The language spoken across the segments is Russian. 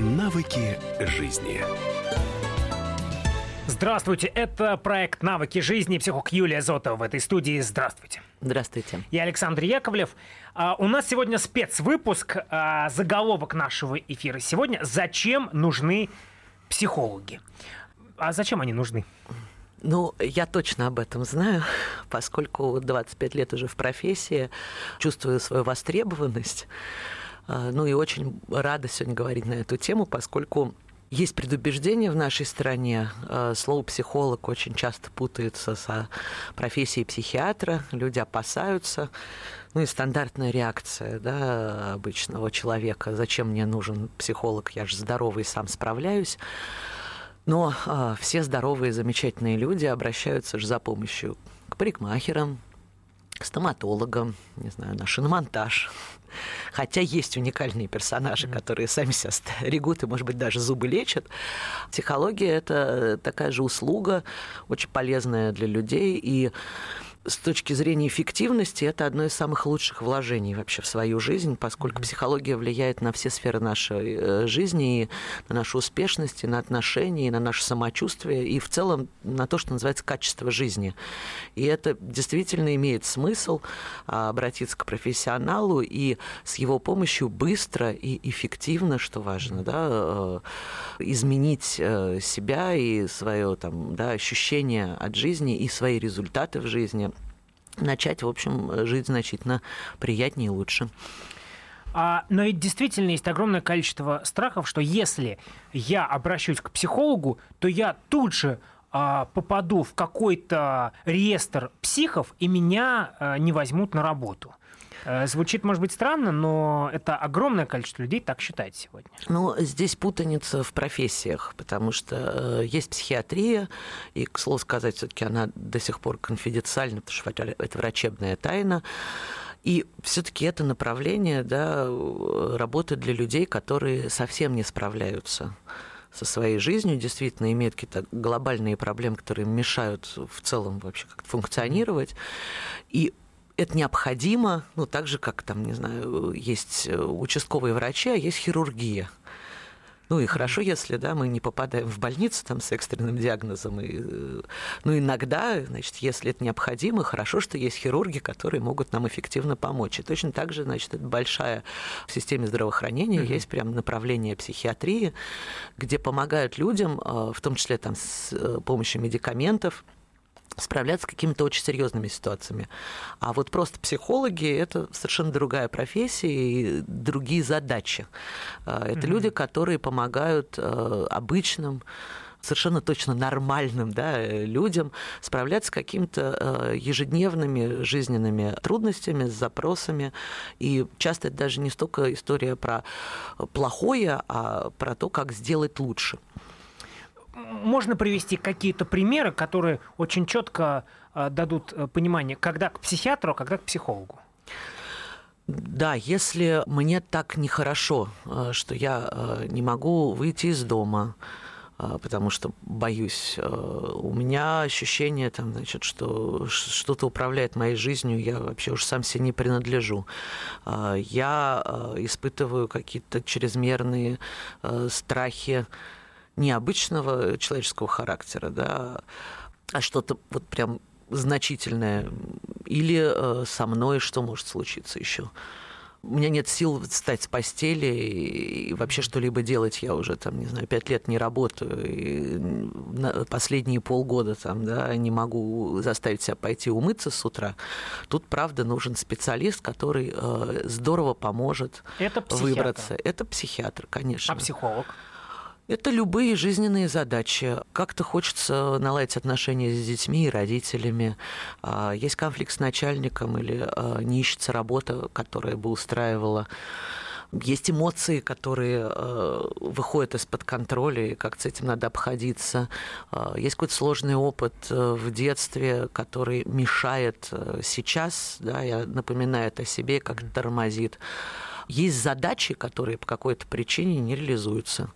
Навыки жизни. Здравствуйте, это проект «Навыки жизни». Психолог Юлия Зотова в этой студии. Здравствуйте. Здравствуйте. Я Александр Яковлев. А, у нас сегодня спецвыпуск, а, заголовок нашего эфира сегодня «Зачем нужны психологи?» А зачем они нужны? Ну, я точно об этом знаю, поскольку 25 лет уже в профессии, чувствую свою востребованность. А, ну и очень рада сегодня говорить на эту тему, поскольку есть предубеждение в нашей стране. А, слово психолог очень часто путается со профессией психиатра. Люди опасаются. Ну и стандартная реакция да, обычного человека. Зачем мне нужен психолог? Я же здоровый, сам справляюсь. Но а, все здоровые, замечательные люди обращаются же за помощью к парикмахерам, к стоматологам, не знаю, на шиномонтаж. Хотя есть уникальные персонажи, которые сами себя стригут и, может быть, даже зубы лечат. Психология – это такая же услуга, очень полезная для людей. И с точки зрения эффективности это одно из самых лучших вложений вообще в свою жизнь, поскольку психология влияет на все сферы нашей э, жизни, и на нашу успешность, и на отношения, и на наше самочувствие, и в целом на то, что называется качество жизни. И это действительно имеет смысл а, обратиться к профессионалу и с его помощью быстро и эффективно, что важно, да, э, изменить э, себя и свое там, да, ощущение от жизни и свои результаты в жизни начать, в общем, жить значительно приятнее и лучше. А, но ведь действительно есть огромное количество страхов, что если я обращусь к психологу, то я тут же а, попаду в какой-то реестр психов, и меня а, не возьмут на работу. Э, звучит, может быть, странно, но это огромное количество людей так считает сегодня. Ну, здесь путаница в профессиях, потому что э, есть психиатрия, и, к слову сказать, все-таки она до сих пор конфиденциальна, потому что это врачебная тайна. И все-таки это направление да, работает для людей, которые совсем не справляются со своей жизнью, действительно имеют какие-то глобальные проблемы, которые мешают в целом вообще как-то функционировать. И это необходимо, ну, так же, как там, не знаю, есть участковые врачи, а есть хирургия. Ну и хорошо, если да, мы не попадаем в больницу там, с экстренным диагнозом. И, э, ну, иногда, значит, если это необходимо, хорошо, что есть хирурги, которые могут нам эффективно помочь. И точно так же, значит, это большая в системе здравоохранения, mm-hmm. есть прям направление психиатрии, где помогают людям, э, в том числе там, с э, помощью медикаментов, справляться с какими-то очень серьезными ситуациями. А вот просто психологи – это совершенно другая профессия и другие задачи. А, это mm-hmm. люди, которые помогают э, обычным совершенно точно нормальным да, людям справляться с какими-то э, ежедневными жизненными трудностями, с запросами. И часто это даже не столько история про плохое, а про то, как сделать лучше можно привести какие-то примеры, которые очень четко э, дадут э, понимание, когда к психиатру, а когда к психологу? Да, если мне так нехорошо, э, что я не могу выйти из дома, потому что боюсь. У меня ощущение, там, значит, что что-то управляет моей жизнью, я вообще уж сам себе не принадлежу. Я испытываю какие-то чрезмерные страхи необычного человеческого характера, да, а что-то вот прям значительное. Или э, со мной что может случиться еще? У меня нет сил встать с постели и вообще что-либо делать. Я уже, там, не знаю, пять лет не работаю. И последние полгода там, да, не могу заставить себя пойти умыться с утра. Тут, правда, нужен специалист, который э, здорово поможет Это выбраться. Это психиатр, конечно. А психолог? Это любые жизненные задачи. Как-то хочется наладить отношения с детьми и родителями. А, есть конфликт с начальником или а, не ищется работа, которая бы устраивала. Есть эмоции, которые а, выходят из-под контроля, и как с этим надо обходиться. Есть какой-то сложный опыт э, в детстве, который мешает э, сейчас, да, я напоминаю это о себе, как тормозит. Есть задачи, которые по какой-то причине не реализуются.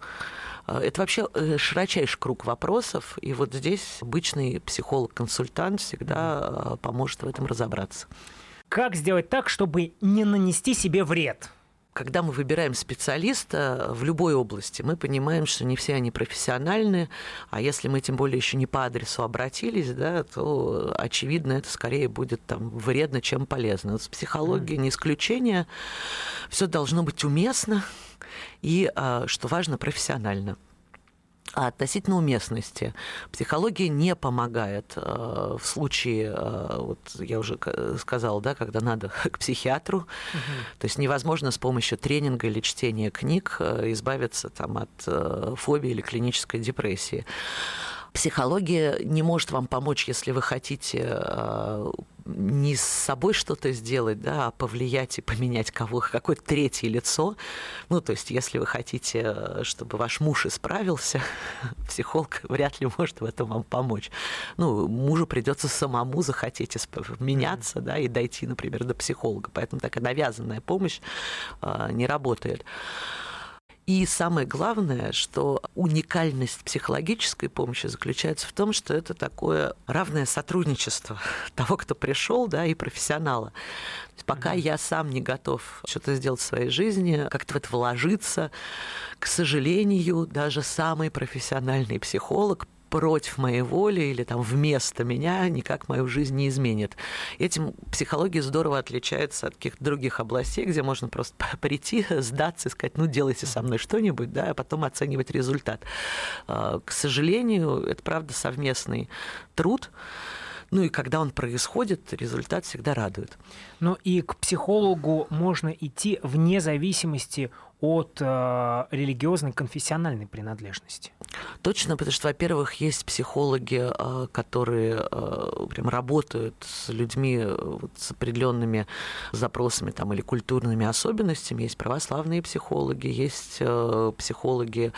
А, это вообще э, широчайший круг вопросов, и вот здесь обычный психолог-консультант всегда а, поможет в этом разобраться. Как сделать так, чтобы не нанести себе вред? Когда мы выбираем специалиста в любой области, мы понимаем, что не все они профессиональны, а если мы тем более еще не по адресу обратились, да, то очевидно это скорее будет там вредно, чем полезно. С психологией не исключение. Все должно быть уместно и, а, что важно, профессионально. А относительно уместности. Психология не помогает э, в случае, э, вот я уже сказала, да, когда надо к психиатру. Угу. То есть невозможно с помощью тренинга или чтения книг э, избавиться там, от э, фобии или клинической депрессии. Психология не может вам помочь, если вы хотите э, не с собой что-то сделать, да, а повлиять и поменять кого какое-то третье лицо. Ну, то есть, если вы хотите, чтобы ваш муж исправился, психолог вряд ли может в этом вам помочь. Ну, мужу придется самому захотеть меняться, да, и дойти, например, до психолога. Поэтому такая навязанная помощь а, не работает. И самое главное, что уникальность психологической помощи заключается в том, что это такое равное сотрудничество того, кто пришел, да, и профессионала. Пока mm-hmm. я сам не готов что-то сделать в своей жизни, как-то в это вложиться, к сожалению, даже самый профессиональный психолог против моей воли или там вместо меня никак мою жизнь не изменит. Этим психология здорово отличается от каких-то других областей, где можно просто прийти, сдаться и сказать, ну, делайте со мной что-нибудь, да, а потом оценивать результат. А, к сожалению, это правда совместный труд. Ну и когда он происходит, результат всегда радует. Ну и к психологу можно идти вне зависимости от э, религиозной конфессиональной принадлежности. Точно, потому что, во-первых, есть психологи, э, которые э, прям работают с людьми э, вот, с определенными запросами там, или культурными особенностями. Есть православные психологи, есть э, психологи,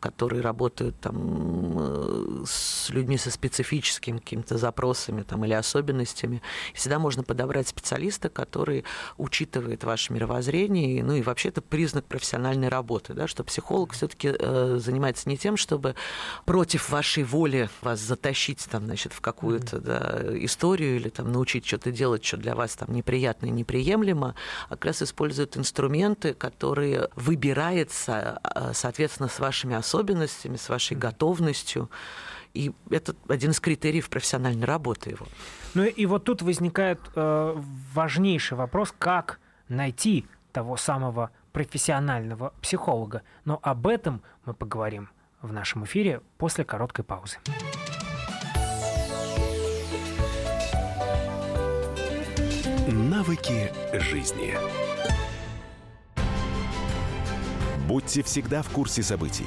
которые работают там, с людьми со специфическими какими-то запросами там, или особенностями. Всегда можно подобрать специалиста, который учитывает ваше мировоззрение, ну и вообще это признак профессиональности профессиональной работы, да, что психолог все-таки э, занимается не тем, чтобы против вашей воли вас затащить там, значит, в какую-то да, историю или там научить что-то делать, что для вас там неприятно и неприемлемо, а как раз использует инструменты, которые выбираются, э, соответственно, с вашими особенностями, с вашей готовностью. И это один из критериев профессиональной работы его. Ну и вот тут возникает э, важнейший вопрос, как найти того самого профессионального психолога. Но об этом мы поговорим в нашем эфире после короткой паузы. Навыки жизни. Будьте всегда в курсе событий.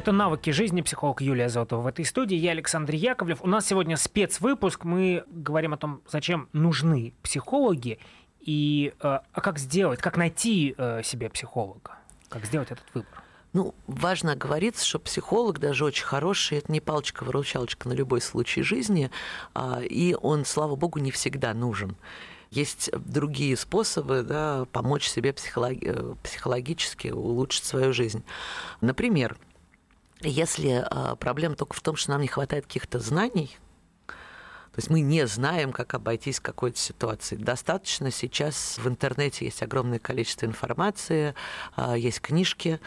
Это «Навыки жизни», психолог Юлия Зотова в этой студии. Я Александр Яковлев. У нас сегодня спецвыпуск. Мы говорим о том, зачем нужны психологи и э, а как сделать, как найти э, себе психолога, как сделать этот выбор. Ну, важно говорить, что психолог, даже очень хороший, это не палочка-выручалочка на любой случай жизни, а, и он, слава богу, не всегда нужен. Есть другие способы да, помочь себе психологи- э, психологически улучшить свою жизнь. Например, если а, проблема только в том, что нам не хватает каких-то знаний, то есть мы не знаем, как обойтись какой-то ситуацией. Достаточно сейчас в интернете есть огромное количество информации, а, есть книжки,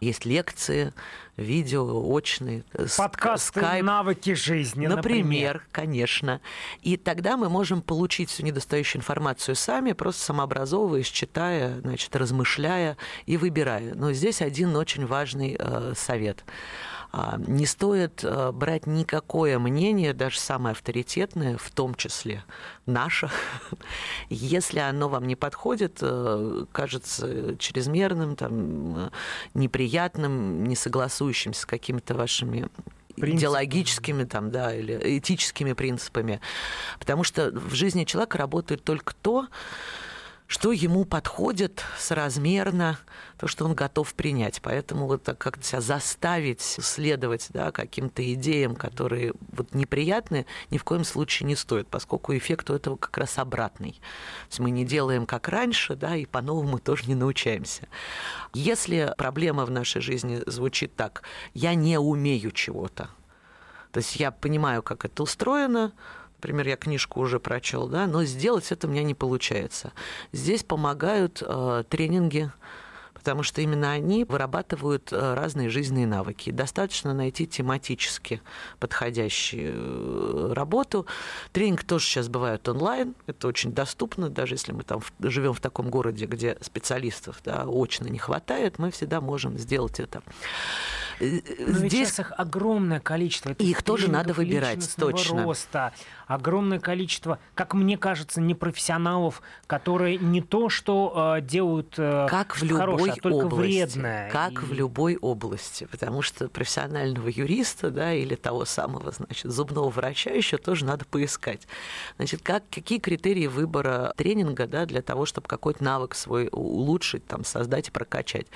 есть лекции, видео, очные. Подкасты скайп, «Навыки жизни», например. Например, конечно. И тогда мы можем получить всю недостающую информацию сами, просто самообразовываясь, читая, значит, размышляя и выбирая. Но здесь один очень важный э, совет – а, не стоит э, брать никакое мнение, даже самое авторитетное, в том числе наше, если оно вам не подходит, э, кажется чрезмерным, там, э, неприятным, не согласующимся с какими-то вашими Принцип. идеологическими там, да, или этическими принципами. Потому что в жизни человека работает только то, что ему подходит соразмерно, то, что он готов принять. Поэтому вот так как-то себя заставить следовать да, каким-то идеям, которые вот неприятны, ни в коем случае не стоит, поскольку эффект у этого как раз обратный. То есть мы не делаем как раньше, да, и по-новому тоже не научаемся. Если проблема в нашей жизни звучит так, я не умею чего-то, то есть я понимаю, как это устроено, Например, я книжку уже прочел, да, но сделать это у меня не получается. Здесь помогают э, тренинги, потому что именно они вырабатывают э, разные жизненные навыки. Достаточно найти тематически подходящую э, работу. Тренинг тоже сейчас бывает онлайн, это очень доступно, даже если мы там живем в таком городе, где специалистов да, очно не хватает, мы всегда можем сделать это. Э, Но Здесь... их огромное количество. Это их тоже надо выбирать, точно. роста, огромное количество, как мне кажется, непрофессионалов, которые не то что э, делают э, как в любой хорошее, а только области, вредное. Как и... в любой области, потому что профессионального юриста, да, или того самого, значит, зубного врача еще тоже надо поискать. Значит, как, какие критерии выбора тренинга, да, для того, чтобы какой-то навык свой улучшить, там, создать и прокачать?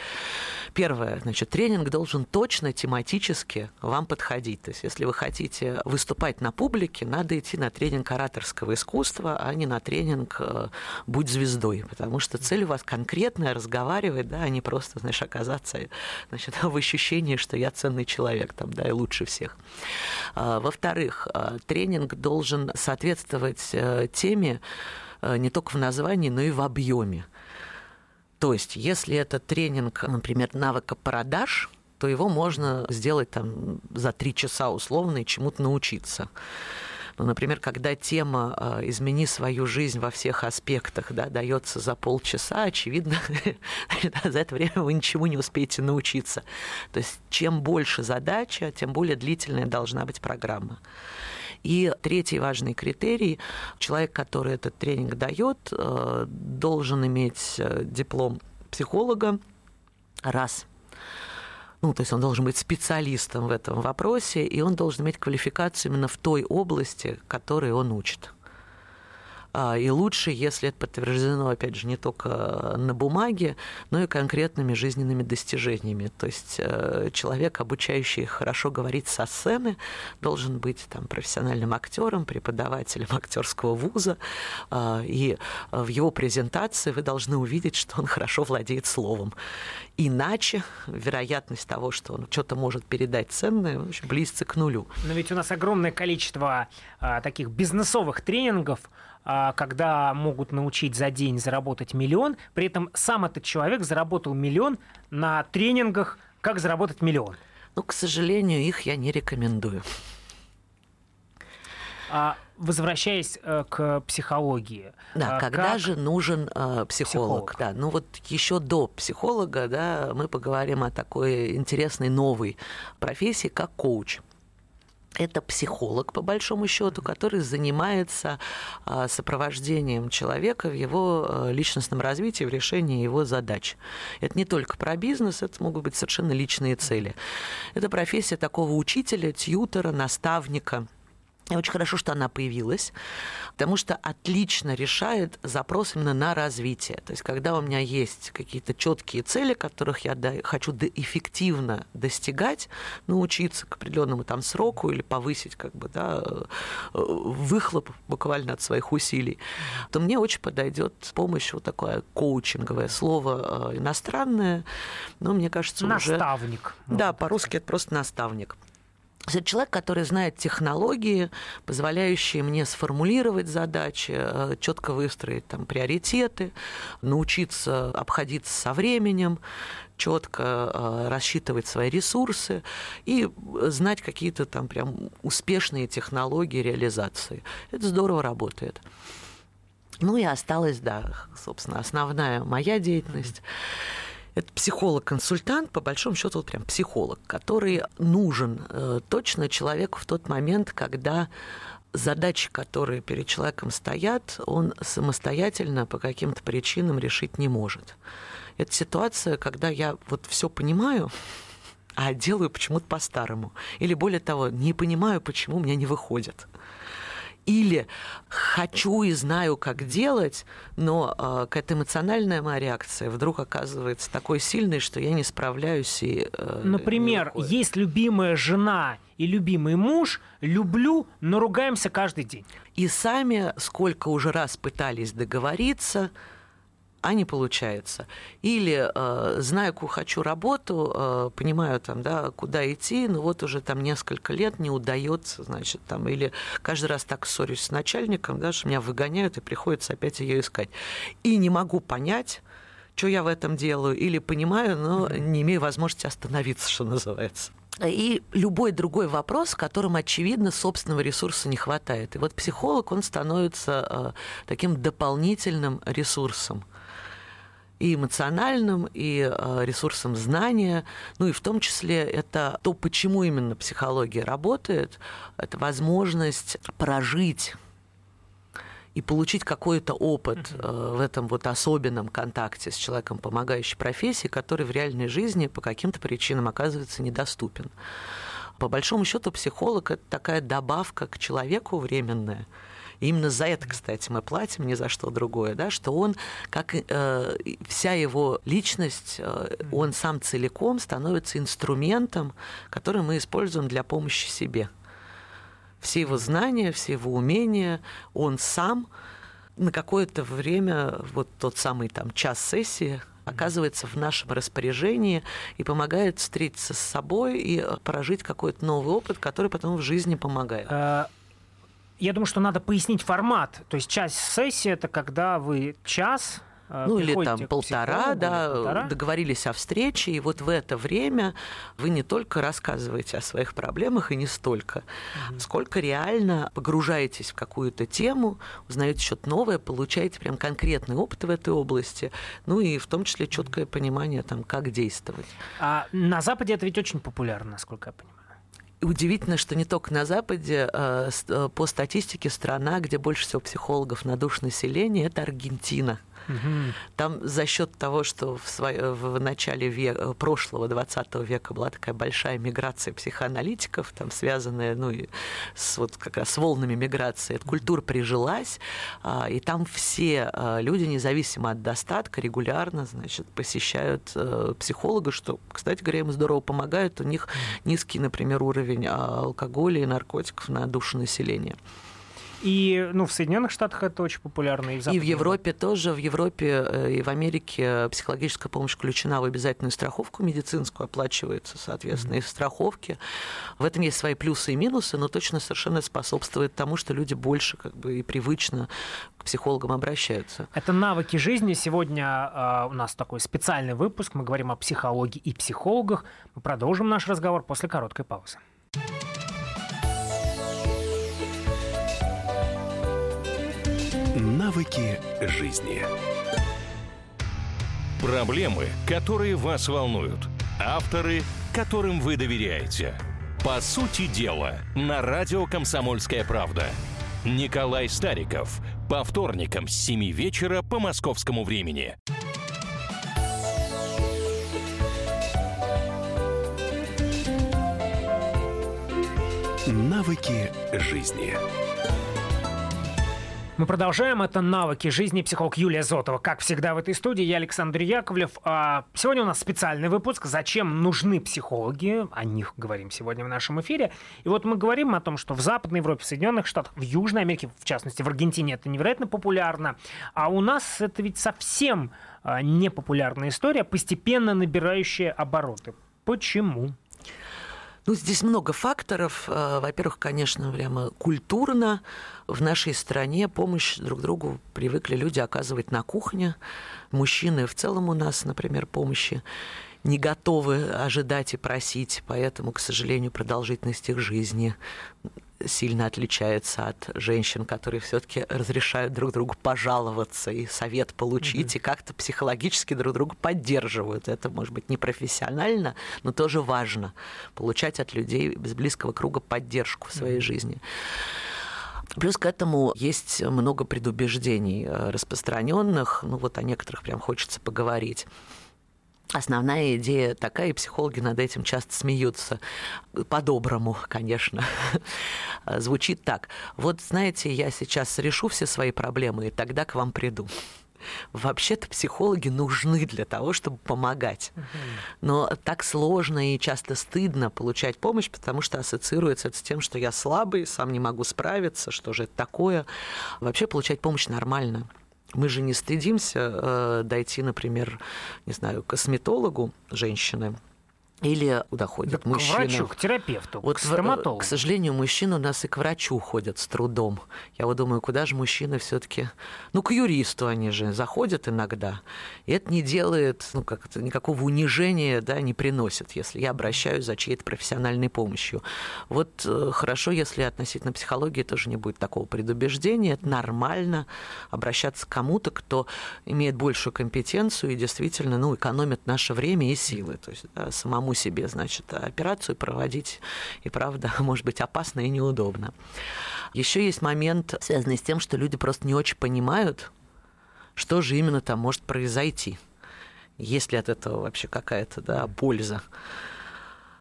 Первое, значит, тренинг должен точно тематически вам подходить. То есть, если вы хотите выступать на публике, надо идти на тренинг ораторского искусства, а не на тренинг э, «Будь звездой», потому что цель у вас конкретная – разговаривать, да, а не просто, знаешь, оказаться значит, в ощущении, что я ценный человек, там, да, и лучше всех. А, во-вторых, э, тренинг должен соответствовать э, теме не только в названии, но и в объеме. То есть, если это тренинг, например, навыка продаж, то его можно сделать там за три часа условно и чему-то научиться. Ну, например, когда тема а, «измени свою жизнь во всех аспектах» да, дается за полчаса, очевидно, за это время вы ничему не успеете научиться. То есть чем больше задача, тем более длительная должна быть программа. И третий важный критерий, человек, который этот тренинг дает, э, должен иметь э, диплом психолога, раз – ну, то есть он должен быть специалистом в этом вопросе, и он должен иметь квалификацию именно в той области, которой он учит. А, и лучше, если это подтверждено, опять же, не только на бумаге, но и конкретными жизненными достижениями. То есть э, человек, обучающий хорошо говорить со сцены, должен быть там, профессиональным актером, преподавателем актерского вуза, а, и в его презентации вы должны увидеть, что он хорошо владеет словом. Иначе вероятность того, что он что-то может передать ценное, очень близится к нулю. Но ведь у нас огромное количество а, таких бизнесовых тренингов, когда могут научить за день заработать миллион, при этом сам этот человек заработал миллион на тренингах «Как заработать миллион». Ну, к сожалению, их я не рекомендую. А возвращаясь э, к психологии. Да, а, когда как... же нужен э, психолог? психолог? Да, ну вот еще до психолога, да, мы поговорим о такой интересной новой профессии, как коуч это психолог, по большому счету, который занимается а, сопровождением человека в его а, личностном развитии, в решении его задач. Это не только про бизнес, это могут быть совершенно личные цели. Это профессия такого учителя, тьютера, наставника – и очень хорошо, что она появилась, потому что отлично решает запрос именно на развитие. То есть, когда у меня есть какие-то четкие цели, которых я хочу эффективно достигать, научиться к определенному там сроку или повысить как бы, да, э, выхлоп буквально от своих усилий, то мне очень подойдет помощь вот такое коучинговое слово э, иностранное, но мне кажется наставник, уже... Наставник. Да, по-русски это просто наставник. Это человек, который знает технологии, позволяющие мне сформулировать задачи, э, четко выстроить там, приоритеты, научиться обходиться со временем, четко э, рассчитывать свои ресурсы и знать какие-то там прям успешные технологии реализации. Это здорово работает. Ну и осталась, да, собственно, основная моя деятельность. Это психолог-консультант, по большому счету, вот прям психолог, который нужен э, точно человеку в тот момент, когда задачи, которые перед человеком стоят, он самостоятельно по каким-то причинам решить не может. Это ситуация, когда я вот все понимаю, а делаю почему-то по-старому. Или более того, не понимаю, почему у меня не выходит. Или хочу и знаю, как делать, но э, какая-то эмоциональная моя реакция вдруг оказывается такой сильной, что я не справляюсь и... Э, Например, есть любимая жена и любимый муж, люблю, но ругаемся каждый день. И сами сколько уже раз пытались договориться, а не получается. Или э, знаю, куда хочу работу, э, понимаю там, да, куда идти, но вот уже там несколько лет не удается, значит, там, или каждый раз так ссорюсь с начальником, да, что меня выгоняют, и приходится опять ее искать. И не могу понять, что я в этом делаю, или понимаю, но не имею возможности остановиться, что называется. И любой другой вопрос, в котором, очевидно, собственного ресурса не хватает. И вот психолог, он становится э, таким дополнительным ресурсом и эмоциональным, и э, ресурсом знания. Ну и в том числе это то, почему именно психология работает, это возможность прожить и получить какой-то опыт uh-huh. в этом вот особенном контакте с человеком помогающей профессии, который в реальной жизни по каким-то причинам оказывается недоступен. По большому счету психолог это такая добавка к человеку временная, и именно за это, кстати, мы платим, ни за что другое, да, что он, как э, вся его личность, э, он сам целиком становится инструментом, который мы используем для помощи себе. Все его знания, все его умения, он сам на какое-то время, вот тот самый там час сессии, оказывается в нашем распоряжении и помогает встретиться с собой и э, прожить какой-то новый опыт, который потом в жизни помогает. А, я думаю, что надо пояснить формат. То есть часть сессии это когда вы час э, ну или там полтора, да, полтора. договорились о встрече, и вот в это время вы не только рассказываете о своих проблемах, и не столько, угу. сколько реально погружаетесь в какую-то тему, узнаете что-то новое, получаете прям конкретный опыт в этой области, ну и в том числе четкое понимание, там, как действовать. А на Западе это ведь очень популярно, насколько я понимаю удивительно, что не только на Западе, а, по статистике страна, где больше всего психологов на душ населения, это Аргентина. Там за счет того, что в, свое, в начале века, прошлого 20 века была такая большая миграция психоаналитиков, там связанная ну, с, вот как раз с волнами миграции, эта культура прижилась, а, и там все а, люди, независимо от достатка, регулярно значит, посещают э, психолога, что, кстати говоря, им здорово помогает, у них низкий, например, уровень алкоголя и наркотиков на душу населения. И ну, в Соединенных Штатах это очень популярно. И в, и в Европе тоже. В Европе э, и в Америке психологическая помощь включена в обязательную страховку медицинскую, оплачивается, соответственно, mm-hmm. из страховки. В этом есть свои плюсы и минусы, но точно совершенно способствует тому, что люди больше как бы и привычно к психологам обращаются. Это навыки жизни. Сегодня э, у нас такой специальный выпуск. Мы говорим о психологии и психологах. Мы продолжим наш разговор после короткой паузы. Навыки жизни. Проблемы, которые вас волнуют. Авторы, которым вы доверяете. По сути дела, на радио «Комсомольская правда». Николай Стариков. По вторникам с 7 вечера по московскому времени. Навыки жизни. Мы продолжаем. Это «Навыки жизни». Психолог Юлия Зотова. Как всегда в этой студии, я Александр Яковлев. А, сегодня у нас специальный выпуск «Зачем нужны психологи?». О них говорим сегодня в нашем эфире. И вот мы говорим о том, что в Западной Европе, в Соединенных Штатах, в Южной Америке, в частности в Аргентине, это невероятно популярно. А у нас это ведь совсем а, непопулярная история, постепенно набирающая обороты. Почему? Ну, здесь много факторов. А, во-первых, конечно, прямо культурно в нашей стране помощь друг другу привыкли люди оказывать на кухне. Мужчины в целом у нас, например, помощи не готовы ожидать и просить, поэтому, к сожалению, продолжительность их жизни сильно отличается от женщин, которые все-таки разрешают друг другу пожаловаться и совет получить, mm-hmm. и как-то психологически друг друга поддерживают. Это может быть не профессионально, но тоже важно получать от людей без близкого круга поддержку в своей mm-hmm. жизни. Плюс к этому есть много предубеждений э, распространенных, ну вот о некоторых прям хочется поговорить. Основная идея такая, и психологи над этим часто смеются. По-доброму, конечно. Звучит так. Вот, знаете, я сейчас решу все свои проблемы, и тогда к вам приду. Вообще-то психологи нужны для того, чтобы помогать. Но так сложно и часто стыдно получать помощь, потому что ассоциируется это с тем, что я слабый, сам не могу справиться, что же это такое. Вообще получать помощь нормально. Мы же не стыдимся э, дойти, например, не знаю, к косметологу женщины, или куда ходят да мужчины? К врачу, к терапевту, вот, к стоматологу. К сожалению, мужчины у нас и к врачу ходят с трудом. Я вот думаю, куда же мужчины все таки Ну, к юристу они же заходят иногда. И это не делает, ну, как то никакого унижения, да, не приносит, если я обращаюсь за чьей-то профессиональной помощью. Вот э, хорошо, если относительно психологии тоже не будет такого предубеждения. Это нормально обращаться к кому-то, кто имеет большую компетенцию и действительно, ну, экономит наше время и силы. То есть да, самому самому себе, значит, операцию проводить, и правда, может быть опасно и неудобно. Еще есть момент, связанный с тем, что люди просто не очень понимают, что же именно там может произойти. Есть ли от этого вообще какая-то да, польза?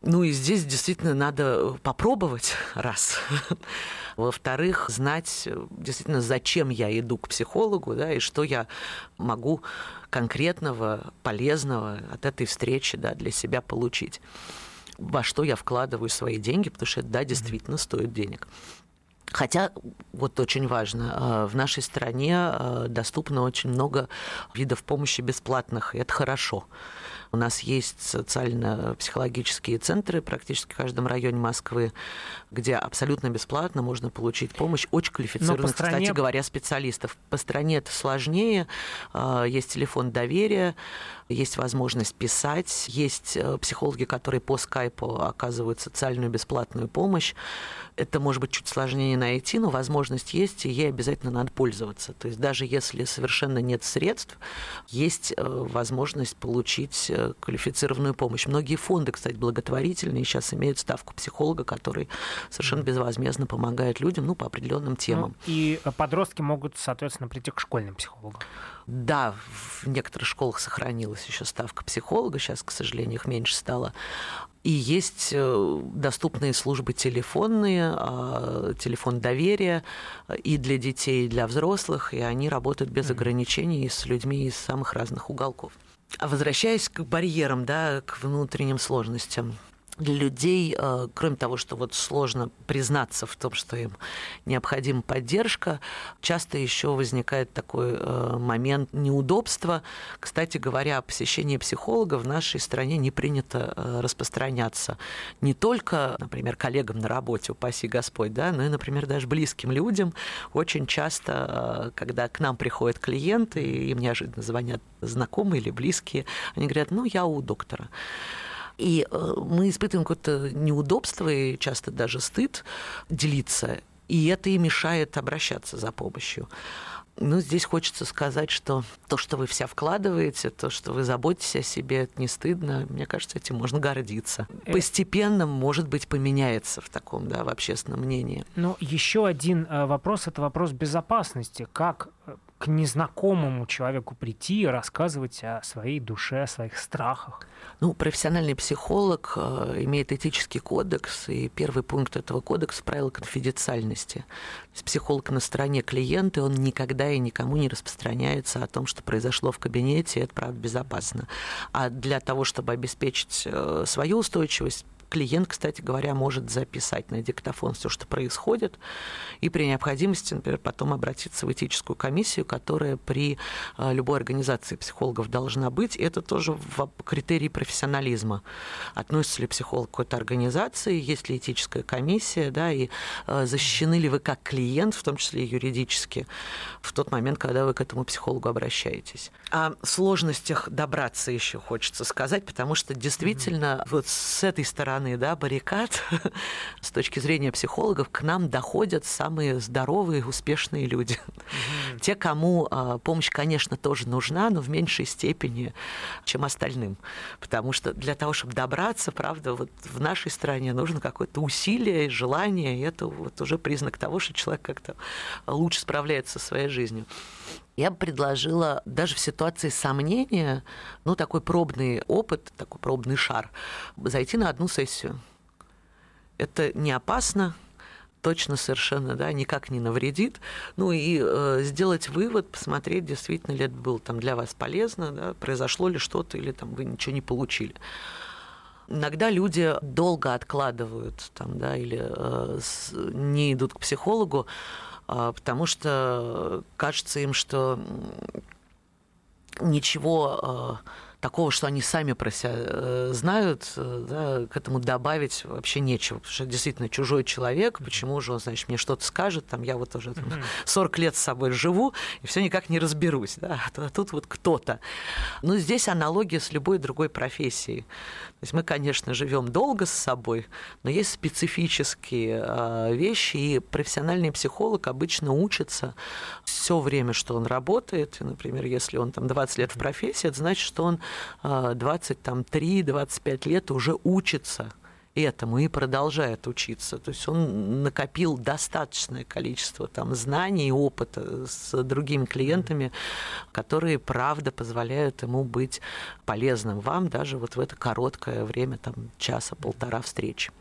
Ну и здесь действительно надо попробовать раз. Во-вторых, знать действительно, зачем я иду к психологу, да, и что я могу конкретного, полезного от этой встречи да, для себя получить. Во что я вкладываю свои деньги, потому что это, да, действительно стоит денег. Хотя, вот очень важно, э, в нашей стране э, доступно очень много видов помощи бесплатных, и это хорошо. У нас есть социально-психологические центры практически в каждом районе Москвы, где абсолютно бесплатно можно получить помощь очень квалифицированных, стране... кстати говоря, специалистов. По стране это сложнее. А, есть телефон доверия, есть возможность писать, есть э, психологи, которые по скайпу оказывают социальную бесплатную помощь. Это может быть чуть сложнее найти, но возможность есть, и ей обязательно надо пользоваться. То есть даже если совершенно нет средств, есть э, возможность получить э, квалифицированную помощь. Многие фонды, кстати, благотворительные сейчас имеют ставку психолога, который совершенно безвозмездно помогает людям ну, по определенным темам. Ну, и подростки могут, соответственно, прийти к школьным психологам. Да, в некоторых школах сохранилась еще ставка психолога, сейчас, к сожалению, их меньше стало. И есть э, доступные службы телефонные, а, телефон доверия и для детей, и для взрослых, и они работают без ограничений с людьми из самых разных уголков. А возвращаясь к барьерам, да, к внутренним сложностям, для людей, э, кроме того, что вот сложно признаться в том, что им необходима поддержка, часто еще возникает такой э, момент неудобства. Кстати говоря, о посещении психолога в нашей стране не принято э, распространяться не только, например, коллегам на работе, упаси Господь, да, но и, например, даже близким людям. Очень часто, когда к нам приходят клиенты, и им неожиданно звонят знакомые или близкие, они говорят, ну, я у доктора. И э, мы испытываем какое-то неудобство и часто даже стыд делиться, и это и мешает обращаться за помощью. Ну, здесь хочется сказать, что то, что вы вся вкладываете, то, что вы заботитесь о себе, это не стыдно. Мне кажется, этим можно гордиться. Э. Постепенно, может быть, поменяется в таком, да, в общественном мнении. Но еще один э, вопрос – это вопрос безопасности. Как к незнакомому человеку прийти и рассказывать о своей душе, о своих страхах? Ну, профессиональный психолог э, имеет этический кодекс, и первый пункт этого кодекса – правила конфиденциальности. Психолог на стороне клиента, он никогда и никому не распространяется о том, что произошло в кабинете, и это, правда, безопасно. А для того, чтобы обеспечить э, свою устойчивость, клиент, кстати говоря, может записать на диктофон все, что происходит, и при необходимости, например, потом обратиться в этическую комиссию, которая при э, любой организации психологов должна быть. Это тоже в критерии профессионализма. Относится ли психолог к какой-то организации, есть ли этическая комиссия, да, и э, защищены ли вы как клиент, в том числе и юридически, в тот момент, когда вы к этому психологу обращаетесь. О сложностях добраться еще хочется сказать, потому что действительно mm-hmm. вот с этой стороны стороны да, баррикад, с точки зрения психологов, к нам доходят самые здоровые, успешные люди. Mm-hmm. Те, кому э, помощь, конечно, тоже нужна, но в меньшей степени, чем остальным. Потому что для того, чтобы добраться, правда, вот в нашей стране нужно какое-то усилие, желание, и это вот уже признак того, что человек как-то лучше справляется со своей жизнью. Я бы предложила даже в ситуации сомнения, ну, такой пробный опыт, такой пробный шар, зайти на одну сессию. Это не опасно, точно совершенно, да, никак не навредит. Ну и э, сделать вывод, посмотреть, действительно ли это было там для вас полезно, да, произошло ли что-то или там вы ничего не получили. Иногда люди долго откладывают там, да, или э, с, не идут к психологу, потому что кажется им, что ничего э, такого, что они сами про себя э, знают, э, да, к этому добавить вообще нечего. Потому что действительно чужой человек, почему же он, значит, мне что-то скажет, там я вот уже там, 40 лет с собой живу, и все никак не разберусь. Да? А тут вот кто-то. Но здесь аналогия с любой другой профессией. То есть мы, конечно, живем долго с собой, но есть специфические э, вещи, и профессиональный психолог обычно учится все время, что он работает. Например, если он там 20 лет в профессии, это значит, что он 23-25 лет уже учится этому и продолжает учиться. То есть он накопил достаточное количество там, знаний и опыта с другими клиентами, которые, правда, позволяют ему быть полезным вам даже вот в это короткое время, там, часа-полтора встречи.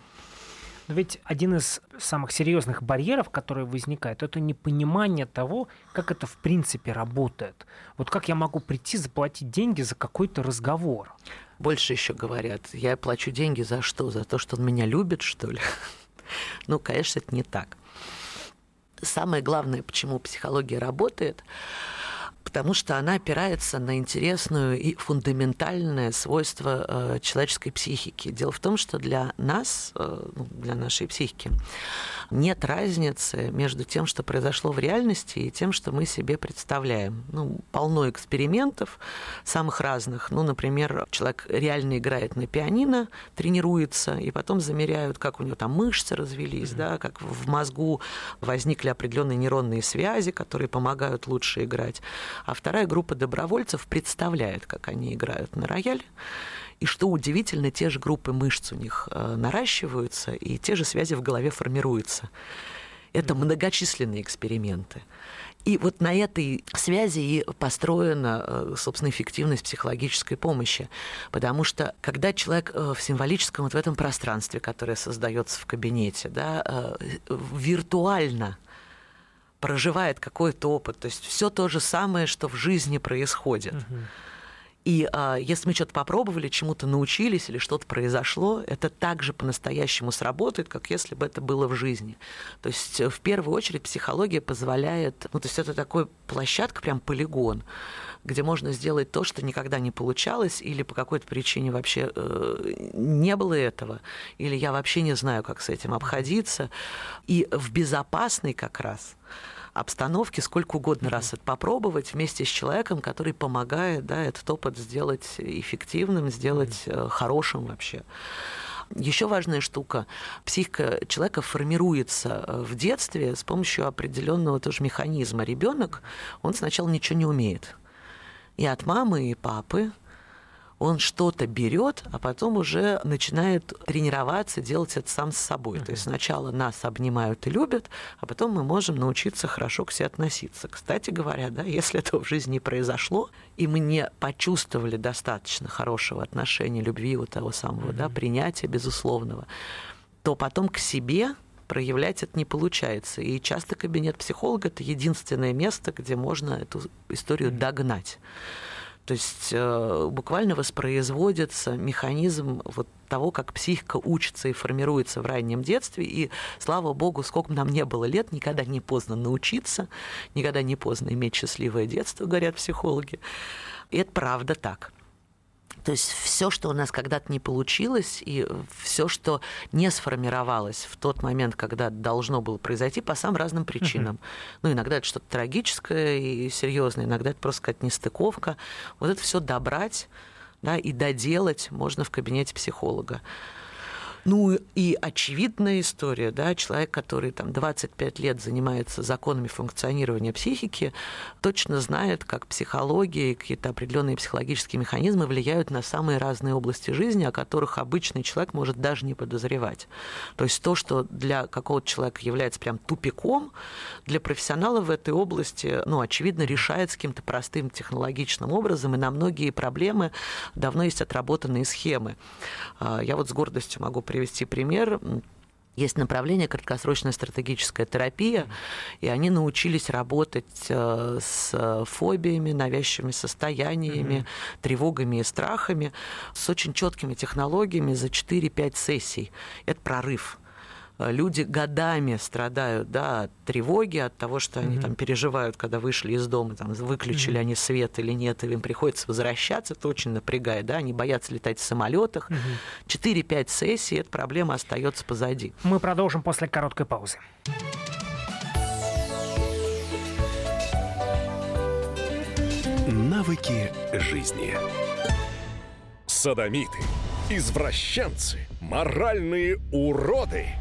Но ведь один из самых серьезных барьеров, которые возникают, это непонимание того, как это в принципе работает. Вот как я могу прийти заплатить деньги за какой-то разговор? Больше еще говорят, я плачу деньги за что? За то, что он меня любит, что ли? Ну, конечно, это не так. Самое главное, почему психология работает, потому что она опирается на интересную и фундаментальное свойство э, человеческой психики. Дело в том, что для нас, э, ну, для нашей психики, нет разницы между тем, что произошло в реальности, и тем, что мы себе представляем. Ну, полно экспериментов самых разных. Ну, например, человек реально играет на пианино, тренируется, и потом замеряют, как у него там мышцы развелись, mm-hmm. да, как в мозгу возникли определенные нейронные связи, которые помогают лучше играть а вторая группа добровольцев представляет, как они играют на рояле. И что удивительно, те же группы мышц у них э, наращиваются, и те же связи в голове формируются. Это многочисленные эксперименты. И вот на этой связи и построена, э, собственно, эффективность психологической помощи. Потому что когда человек э, в символическом вот в этом пространстве, которое создается в кабинете, да, виртуально проживает какой-то опыт. То есть все то же самое, что в жизни происходит. Угу. И а, если мы что-то попробовали, чему-то научились или что-то произошло, это также по-настоящему сработает, как если бы это было в жизни. То есть э, в первую очередь психология позволяет, ну то есть это такой площадка, прям полигон, где можно сделать то, что никогда не получалось, или по какой-то причине вообще э, не было этого, или я вообще не знаю, как с этим обходиться. И в безопасной как раз обстановке сколько угодно mm-hmm. раз это попробовать вместе с человеком, который помогает да, этот опыт сделать эффективным, сделать mm-hmm. хорошим вообще. Еще важная штука. Психика человека формируется э, в детстве с помощью определенного тоже механизма. Ребенок, он сначала ничего не умеет. И от мамы, и папы он что-то берет, а потом уже начинает тренироваться, делать это сам с собой. Mm-hmm. То есть сначала нас обнимают и любят, а потом мы можем научиться хорошо к себе относиться. Кстати говоря, да, если этого в жизни не произошло, и мы не почувствовали достаточно хорошего отношения, любви, вот того самого, mm-hmm. да, принятия безусловного, то потом к себе проявлять это не получается. И часто кабинет психолога это единственное место, где можно эту историю догнать. То есть э, буквально воспроизводится механизм вот того, как психика учится и формируется в раннем детстве. И, слава богу, сколько нам не было лет, никогда не поздно научиться, никогда не поздно иметь счастливое детство, говорят психологи. И это правда так. То есть все, что у нас когда-то не получилось, и все, что не сформировалось в тот момент, когда должно было произойти, по самым разным причинам. Uh-huh. Ну, иногда это что-то трагическое и серьезное, иногда это просто какая-то нестыковка. Вот это все добрать да, и доделать можно в кабинете психолога. Ну и очевидная история, да, человек, который там 25 лет занимается законами функционирования психики, точно знает, как психология и какие-то определенные психологические механизмы влияют на самые разные области жизни, о которых обычный человек может даже не подозревать. То есть то, что для какого-то человека является прям тупиком, для профессионала в этой области, ну, очевидно, решается каким-то простым технологичным образом, и на многие проблемы давно есть отработанные схемы. А, я вот с гордостью могу привести пример. Есть направление краткосрочная стратегическая терапия, и они научились работать э, с фобиями, навязчивыми состояниями, mm-hmm. тревогами и страхами с очень четкими технологиями за 4-5 сессий. Это прорыв. Э, люди годами страдают да, от тревоги, от того, что они mm-hmm. там переживают, когда вышли из дома, там, выключили mm-hmm. они свет или нет, и им приходится возвращаться, это очень напрягает, да, они боятся летать в самолетах. Mm-hmm. 4-5 сессий, эта проблема остается позади. Мы продолжим после короткой паузы. Навыки жизни. Садомиты, извращенцы, моральные уроды –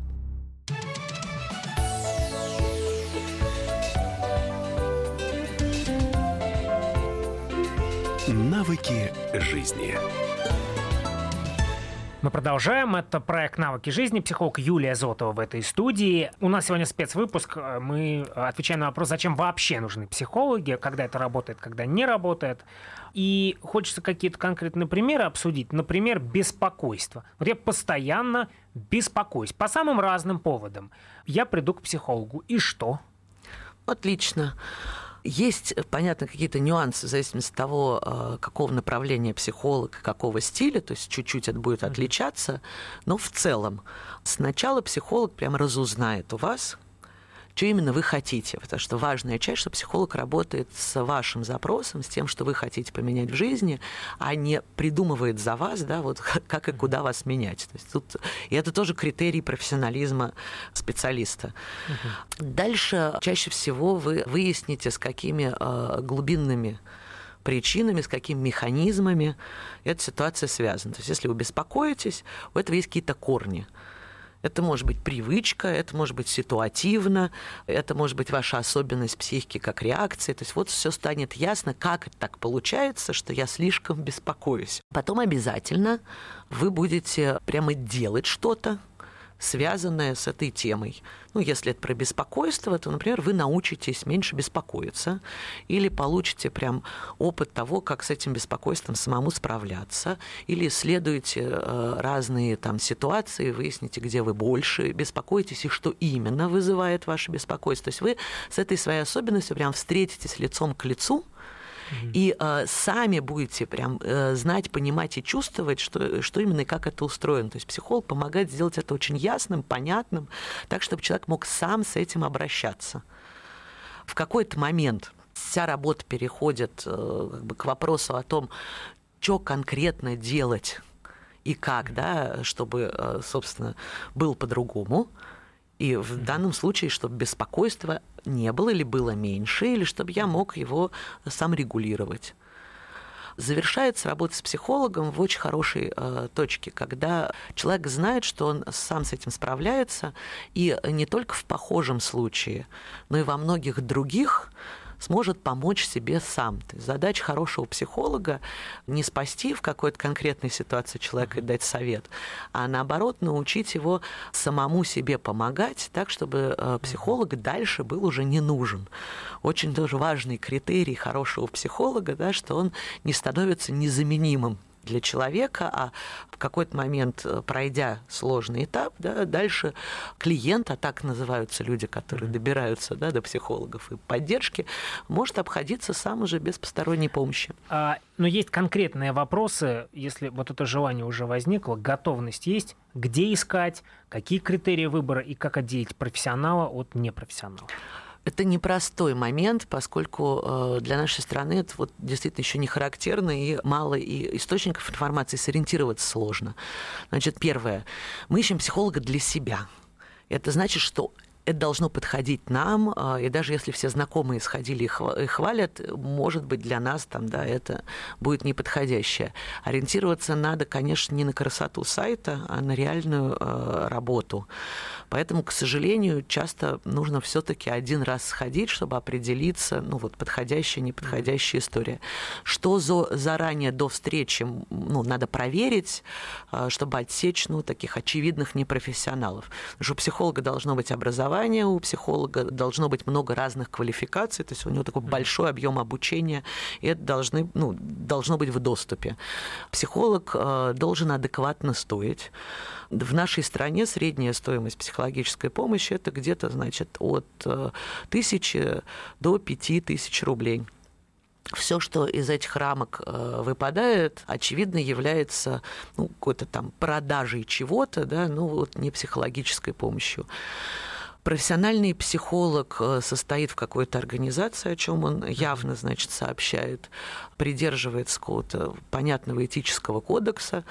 Навыки жизни. Мы продолжаем. Это проект «Навыки жизни». Психолог Юлия Зотова в этой студии. У нас сегодня спецвыпуск. Мы отвечаем на вопрос, зачем вообще нужны психологи, когда это работает, когда не работает. И хочется какие-то конкретные примеры обсудить. Например, беспокойство. Вот я постоянно беспокоюсь по самым разным поводам. Я приду к психологу. И что? Отлично. Есть, понятно, какие-то нюансы в зависимости от того, а, какого направления психолог, какого стиля, то есть чуть-чуть это будет отличаться, но в целом. Сначала психолог прямо разузнает у вас, что именно вы хотите. Потому что важная часть, что психолог работает с вашим запросом, с тем, что вы хотите поменять в жизни, а не придумывает за вас, да, вот как и куда вас менять. То есть тут, и это тоже критерий профессионализма специалиста. Угу. Дальше чаще всего вы выясните, с какими э, глубинными причинами, с какими механизмами эта ситуация связана. То есть если вы беспокоитесь, у этого есть какие-то корни. Это может быть привычка, это может быть ситуативно, это может быть ваша особенность психики как реакции. То есть вот все станет ясно, как это так получается, что я слишком беспокоюсь. Потом обязательно вы будете прямо делать что-то, связанное с этой темой. Ну, если это про беспокойство, то, например, вы научитесь меньше беспокоиться или получите прям опыт того, как с этим беспокойством самому справляться, или исследуете э, разные там ситуации, выясните, где вы больше беспокоитесь и что именно вызывает ваше беспокойство. То есть вы с этой своей особенностью прям встретитесь лицом к лицу, и э, сами будете прям э, знать, понимать и чувствовать, что, что именно и как это устроено. То есть психолог помогает сделать это очень ясным, понятным, так, чтобы человек мог сам с этим обращаться. В какой-то момент вся работа переходит э, как бы, к вопросу о том, что конкретно делать и как, да, чтобы, э, собственно, был по-другому. И в данном случае, чтобы беспокойство не было или было меньше, или чтобы я мог его сам регулировать. Завершается работа с психологом в очень хорошей э, точке, когда человек знает, что он сам с этим справляется, и не только в похожем случае, но и во многих других сможет помочь себе сам. То есть задача хорошего психолога не спасти в какой-то конкретной ситуации человека и дать совет, а наоборот научить его самому себе помогать так, чтобы э, психолог дальше был уже не нужен. Очень тоже важный критерий хорошего психолога, да, что он не становится незаменимым для человека, а в какой-то момент, э, пройдя сложный этап, да, дальше клиент, а так называются люди, которые добираются да, до психологов и поддержки, может обходиться сам уже без посторонней помощи. А, но есть конкретные вопросы, если вот это желание уже возникло, готовность есть, где искать, какие критерии выбора и как отделить профессионала от непрофессионала? Это непростой момент, поскольку э, для нашей страны это вот действительно еще не характерно и мало и источников информации сориентироваться сложно. Значит, первое. Мы ищем психолога для себя. Это значит, что это должно подходить нам, а, и даже если все знакомые сходили и хвалят, может быть, для нас там, да, это будет неподходящее. Ориентироваться надо, конечно, не на красоту сайта, а на реальную э, работу. Поэтому, к сожалению, часто нужно все-таки один раз сходить, чтобы определиться, ну вот подходящая, неподходящая история. Что за, заранее до встречи ну, надо проверить, а, чтобы отсечь ну, таких очевидных непрофессионалов. Потому что у психолога должно быть образование, у психолога должно быть много разных квалификаций, то есть у него такой большой объем обучения, и это должны, ну, должно быть в доступе. Психолог э, должен адекватно стоить. В нашей стране средняя стоимость психологической помощи это где-то, значит, от э, тысячи до пяти тысяч рублей все, что из этих рамок э, выпадает, очевидно, является ну, какой-то там продажей чего-то, да, ну вот не психологической помощью. Профессиональный психолог э, состоит в какой-то организации, о чем он явно, значит, сообщает, придерживается какого-то понятного этического кодекса,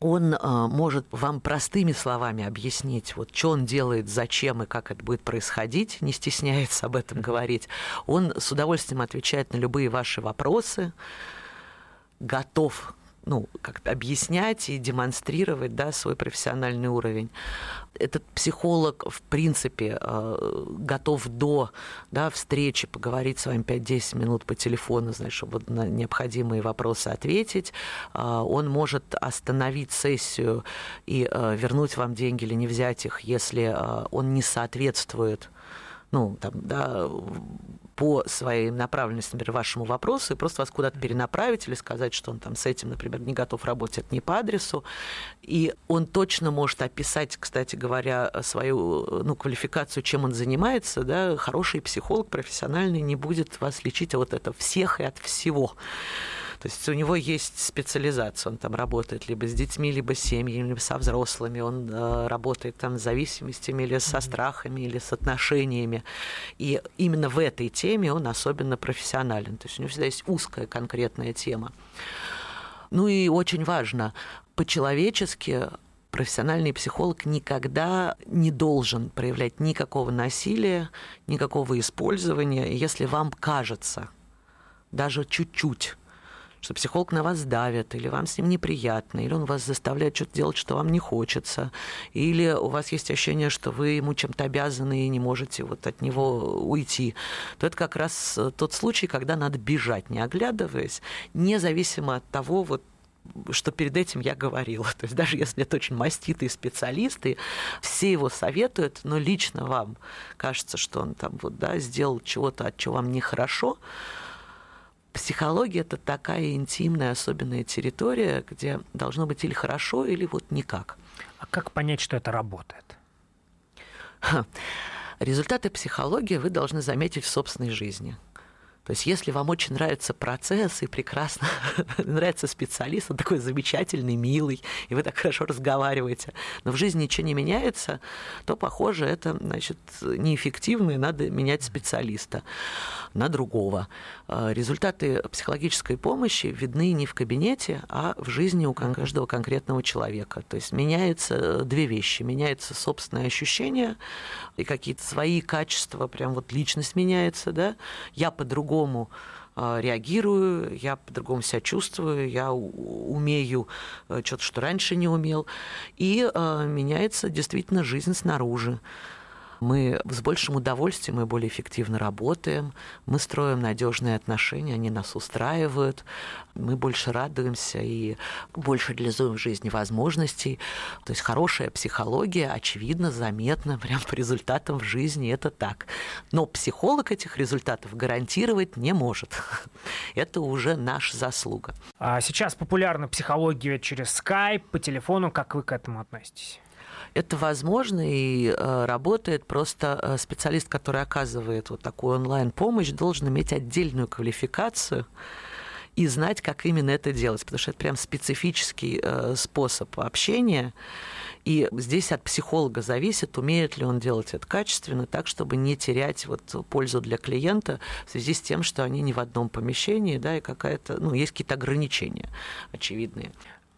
он э, может вам простыми словами объяснить, вот что он делает, зачем и как это будет происходить, не стесняется об этом говорить. Он с удовольствием отвечает на любые ваши вопросы, готов ну, как-то объяснять и демонстрировать да, свой профессиональный уровень. Этот психолог, в принципе, э, готов до да, встречи поговорить с вами 5-10 минут по телефону, знаешь, чтобы на необходимые вопросы ответить. Э, он может остановить сессию и э, вернуть вам деньги или не взять их, если он не соответствует ну, там, да, по своей направленности, например, вашему вопросу, и просто вас куда-то перенаправить или сказать, что он там с этим, например, не готов работать, это не по адресу. И он точно может описать, кстати говоря, свою ну, квалификацию, чем он занимается. Да? Хороший психолог профессиональный не будет вас лечить от этого всех и от всего. То есть у него есть специализация, он там работает либо с детьми, либо с семьями, либо со взрослыми, он э, работает там с зависимостями или со страхами, или с отношениями. И именно в этой теме он особенно профессионален. То есть у него всегда есть узкая конкретная тема. Ну и очень важно, по-человечески профессиональный психолог никогда не должен проявлять никакого насилия, никакого использования, если вам кажется, даже чуть-чуть, что психолог на вас давит, или вам с ним неприятно, или он вас заставляет что-то делать, что вам не хочется, или у вас есть ощущение, что вы ему чем-то обязаны и не можете вот от него уйти, то это как раз тот случай, когда надо бежать, не оглядываясь, независимо от того, вот что перед этим я говорила. То есть даже если это очень маститые специалисты, все его советуют, но лично вам кажется, что он там вот, да, сделал чего-то, от чего вам нехорошо, психология это такая интимная, особенная территория, где должно быть или хорошо, или вот никак. А как понять, что это работает? Результаты психологии вы должны заметить в собственной жизни. То есть если вам очень нравится процесс и прекрасно нравится специалист, он такой замечательный, милый, и вы так хорошо разговариваете, но в жизни ничего не меняется, то, похоже, это значит, неэффективно, и надо менять специалиста на другого. А, результаты психологической помощи видны не в кабинете, а в жизни у каждого конкретного человека. То есть меняются две вещи. Меняется собственное ощущение и какие-то свои качества, прям вот личность меняется, да. Я по-другому по-другому а, реагирую, я по-другому себя чувствую, я умею э, что-то, что раньше не умел. И а, меняется действительно жизнь снаружи. Мы с большим удовольствием и более эффективно работаем, мы строим надежные отношения, они нас устраивают, мы больше радуемся и больше реализуем в жизни возможностей. То есть хорошая психология, очевидно, заметна прям по результатам в жизни, это так. Но психолог этих результатов гарантировать не может. Это уже наша заслуга. А сейчас популярна психология через скайп, по телефону. Как вы к этому относитесь? Это возможно и э, работает. Просто э, специалист, который оказывает вот такую онлайн-помощь, должен иметь отдельную квалификацию и знать, как именно это делать, потому что это прям специфический э, способ общения. И здесь от психолога зависит, умеет ли он делать это качественно, так, чтобы не терять вот пользу для клиента в связи с тем, что они не в одном помещении, да, и какая-то, ну, есть какие-то ограничения очевидные.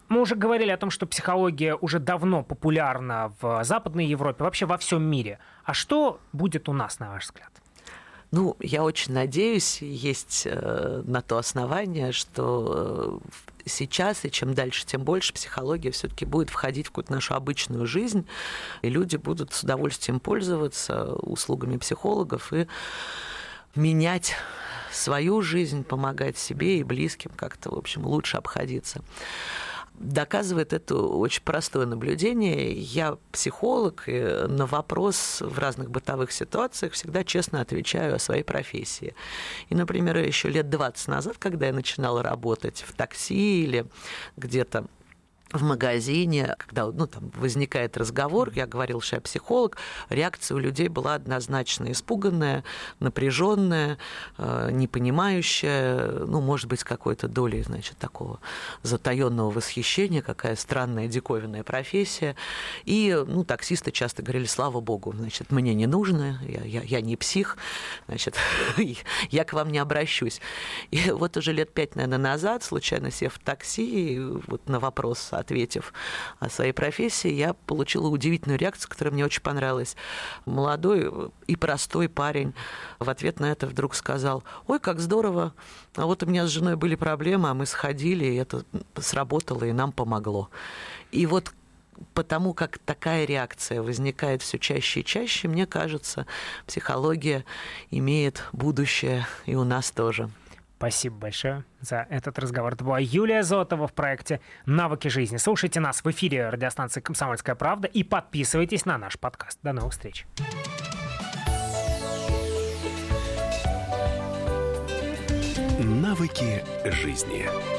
Мы уже говорили о том, что психология уже давно популярна в Западной Европе, вообще во всем мире. А что будет у нас, на ваш взгляд? Ну, я очень надеюсь, есть э, на то основание, что э, сейчас и чем дальше, тем больше психология все-таки будет входить в какую-то нашу обычную жизнь, и люди будут с удовольствием пользоваться услугами психологов и менять свою жизнь, помогать себе и близким как-то, в общем, лучше обходиться доказывает это очень простое наблюдение. Я психолог, и на вопрос в разных бытовых ситуациях всегда честно отвечаю о своей профессии. И, например, еще лет 20 назад, когда я начинала работать в такси или где-то в магазине, когда ну, там возникает разговор, я говорил, что я психолог, реакция у людей была однозначно испуганная, напряженная, э, непонимающая, ну, может быть, какой-то долей, значит, такого затаенного восхищения, какая странная диковинная профессия. И, ну, таксисты часто говорили, слава богу, значит, мне не нужно, я, я, я не псих, значит, я к вам не обращусь. И вот уже лет пять, наверное, назад, случайно сев в такси, вот на вопрос ответив о своей профессии, я получила удивительную реакцию, которая мне очень понравилась. Молодой и простой парень в ответ на это вдруг сказал, ой, как здорово, а вот у меня с женой были проблемы, а мы сходили, и это сработало, и нам помогло. И вот потому как такая реакция возникает все чаще и чаще, мне кажется, психология имеет будущее и у нас тоже. Спасибо большое за этот разговор. Это была Юлия Зотова в проекте «Навыки жизни». Слушайте нас в эфире радиостанции «Комсомольская правда» и подписывайтесь на наш подкаст. До новых встреч. Навыки жизни.